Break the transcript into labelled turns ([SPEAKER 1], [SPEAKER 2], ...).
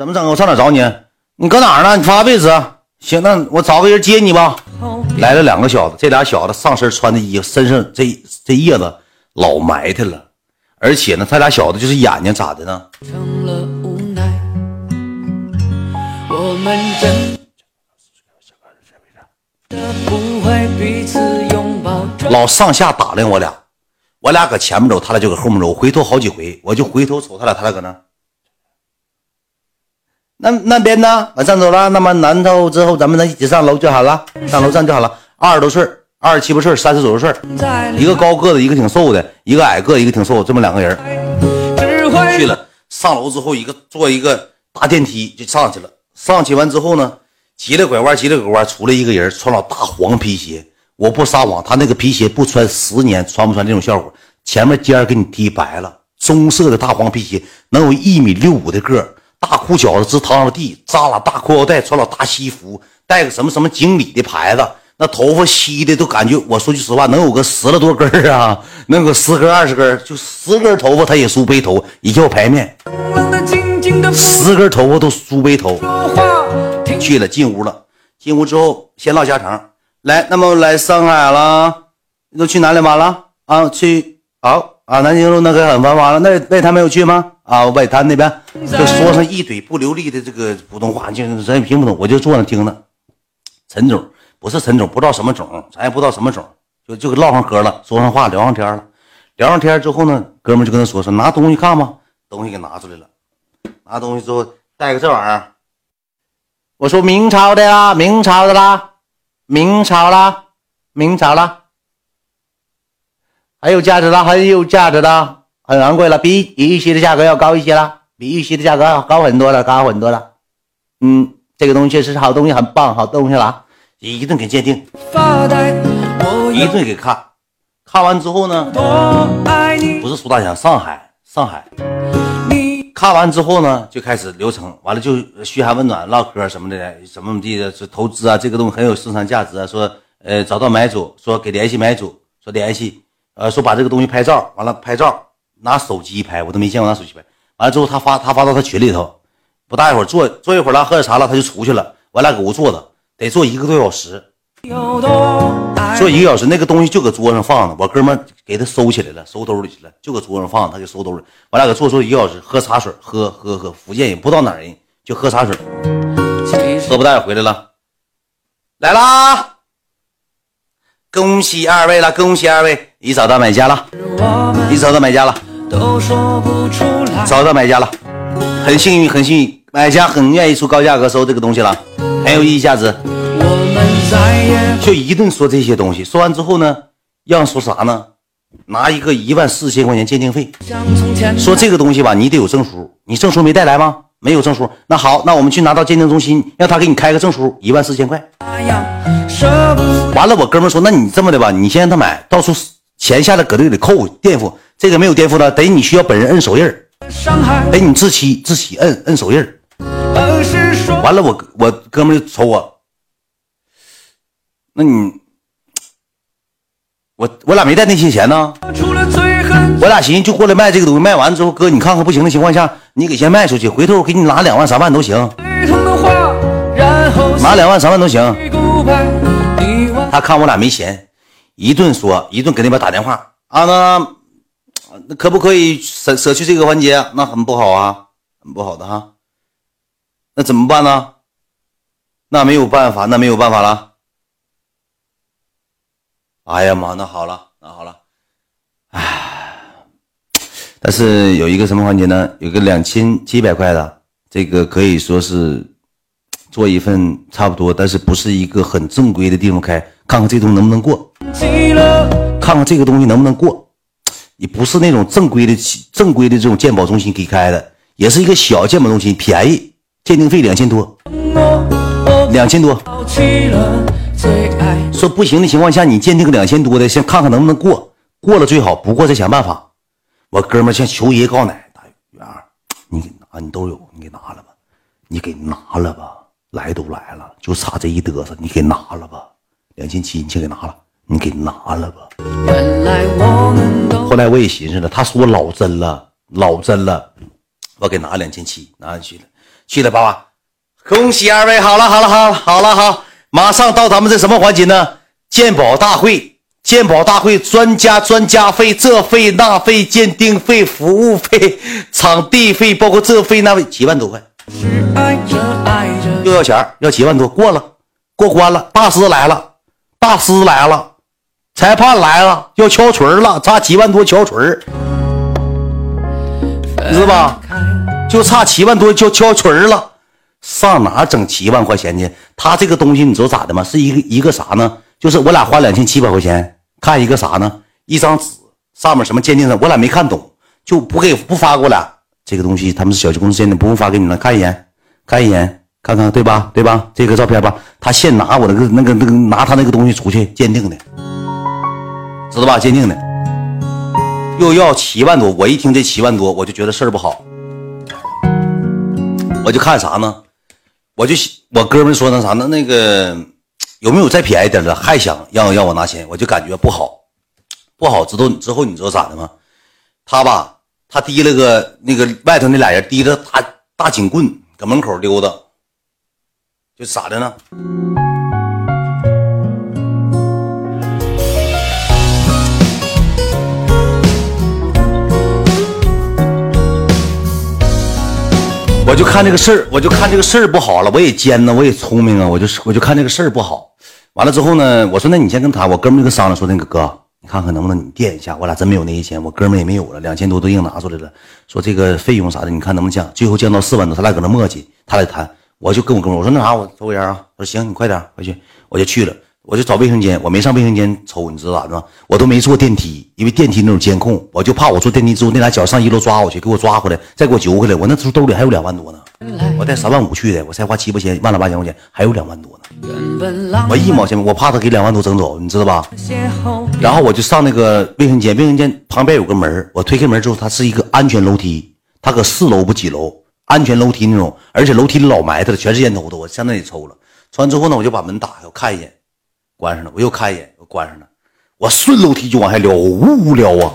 [SPEAKER 1] 怎么整？我上哪找你？你搁哪儿呢？你发位置。行，那我找个人接你吧。来了两个小子，这俩小子上身穿的衣服，身上这这叶子老埋汰了，而且呢，他俩小子就是眼睛咋的呢？老上下打量我俩，我俩搁前面走，他俩就搁后面走。回头好几回，我就回头瞅他俩，他俩搁那。那那边呢？我上走了。那么南头之后，咱们能一起上楼就好了，上楼上就好了。二十多岁，二十七八岁，三十左右岁，一个高个子，一个挺瘦的，一个矮个，一个挺瘦，这么两个人去了。上楼之后，一个坐一个大电梯就上去了。上去完之后呢，急了拐弯，急了拐弯，出来一个人，穿老大黄皮鞋。我不撒谎，他那个皮鞋不穿十年穿不穿这种效果？前面尖给你踢白了，棕色的大黄皮鞋，能有一米六五的个。大裤脚子直趟着地，扎了大裤腰带，穿了大西服，带个什么什么经理的牌子，那头发稀的都感觉，我说句实话，能有个十来多根儿啊，能有个十根二十根，就十根头发他也梳背头，一叫排面，十根头发都梳背头。去了，进屋了，进屋之后先唠家常，来，那么来上海了，都去哪里玩了啊？去好。啊，南京路那个很繁华了，那外滩没有去吗？啊，外滩那边就说上一嘴不流利的这个普通话，就咱也听不懂，我就坐那听着。陈总不是陈总，不知道什么总，咱也不知道什么总，就就唠上嗑了，说上话，聊上天了。聊上天之后呢，哥们就跟他说说拿东西看吧，东西给拿出来了。拿东西之后带个这玩意儿，我说明朝的啦，明朝的啦，明朝啦，明朝啦。很有价值的，很有价值的，很昂贵了，比玉玺的价格要高一些了，比玉玺的价格要高很多了，高很多了。嗯，这个东西是好东西，很棒，好东西了，一顿给鉴定，一顿给看，看完之后呢，不是苏大强，上海，上海，看完之后呢，就开始流程，完了就嘘寒问暖，唠嗑什么的，怎么怎么地的，是投资啊，这个东西很有市场价值啊，说呃找到买主，说给联系买主，说联系。呃，说把这个东西拍照，完了拍照拿手机拍，我都没见过拿手机拍。完了之后，他发他发到他群里头，不大一会儿坐坐一会儿了，喝点茶了，他就出去了。我俩搁屋坐着，得坐一个多小时，坐一个小时，那个东西就搁桌上放着，我哥们给他收起来了，收兜里去了，就搁桌上放，他就收兜里。我俩搁坐坐一个小时，喝茶水，喝喝喝。福建人不知道哪人，就喝茶水，喝不带回来了，来啦。恭喜二位了，恭喜二位，已找到买家了，已找到买家了，找到买家了，很幸运，很幸运，买家很愿意出高价格收这个东西了，很有意义价值。就一顿说这些东西，说完之后呢，让说啥呢？拿一个一万四千块钱鉴定费，说这个东西吧，你得有证书，你证书没带来吗？没有证书，那好，那我们去拿到鉴定中心，让他给你开个证书，一万四千块。完了，我哥们说，那你这么的吧，你先让他买，到处钱下来搁这里扣垫付，这个没有垫付的，得你需要本人摁手印得你自己自己摁摁手印完了，我我哥们就瞅我，那你，我我俩没带那些钱呢。我俩寻思就过来卖这个东西，卖完之后，哥你看看不行的情况下，你给先卖出去，回头我给你拿两万三万都行，拿两万三万都行。他看我俩没钱，一顿说，一顿给那边打电话啊，那那可不可以舍舍去这个环节？那很不好啊，很不好的哈。那怎么办呢？那没有办法，那没有办法了。哎呀妈，那好了，那好了，唉。但是有一个什么环节呢？有个两千七百块的，这个可以说是做一份差不多，但是不是一个很正规的地方开，看看这东西能不能过，看看这个东西能不能过。你不是那种正规的正规的这种鉴宝中心给开的，也是一个小鉴宝中心，便宜，鉴定费两千多，两千多。说不行的情况下，你鉴定个两千多的，先看看能不能过，过了最好，不过再想办法。我哥们儿像求爷告奶，大元儿，你给拿，你都有，你给拿了吧，你给拿了吧，来都来了，就差这一嘚瑟，你给拿了吧，两千七，你先给拿了，你给拿了吧。后来我也寻思了，他说老真了，老真了，我给拿两千七，拿去了。去了爸爸，恭喜二位！好了好了好了好了好，马上到咱们这什么环节呢？鉴宝大会，鉴宝大会专家专家费，这费那费，鉴定费、服务费、场地费，包括这费那费，七万多块。又要钱要七万多，过了，过关了。大师来了，大师来了，裁判来了，要敲锤了，差七万多敲锤你知道吧？就差七万多就敲锤了，上哪整七万块钱去？他这个东西你知道咋的吗？是一个一个啥呢？就是我俩花两千七百块钱看一个啥呢？一张纸上面什么鉴定的，我俩没看懂，就不给不发过来。这个东西他们是小区公司鉴定，不用发给你们，看一眼，看一眼，看看对吧？对吧？这个照片吧，他现拿我那个那个那个拿他那个东西出去鉴定的，知道吧？鉴定的，又要七万多。我一听这七万多，我就觉得事儿不好。我就看啥呢？我就我哥们说那啥呢？那个有没有再便宜点的？还想让让我拿钱？我就感觉不好，不好。知道之后你知道咋的吗？他吧。他提了个那个外头那俩人提着大大警棍搁门口溜达，就咋的呢？我就看这个事儿，我就看这个事儿不好了。我也尖呢，我也聪明啊，我就我就看这个事儿不好。完了之后呢，我说那你先跟他，我哥们就跟商量说那个哥。你看看能不能你垫一下，我俩真没有那些钱，我哥们也没有了，两千多都硬拿出来了。说这个费用啥的，你看能不能降？最后降到四万多，他俩搁那磨叽，他俩谈，我就跟我哥们我说那啥，我抽个烟啊。我说行，你快点回去，我就去了。我就找卫生间，我没上卫生间抽，你知道咋的吗？我都没坐电梯，因为电梯那种监控，我就怕我坐电梯之后那俩脚上一楼抓我去，给我抓回来，再给我揪回来。我那时候兜里还有两万多呢，我带三万五去的，我才花七八千，万了八千块钱，还有两万多呢。我一毛钱，我怕他给两万多整走，你知道吧？然后我就上那个卫生间，卫生间旁边有个门，我推开门之后，它是一个安全楼梯，它搁四楼不几楼，安全楼梯那种，而且楼梯里老埋汰了，全是烟头子，我上那里抽了。抽完之后呢，我就把门打开，我看一眼。关上了，我又看一眼，又关上了。我顺楼梯就往下撩，呜呜撩啊！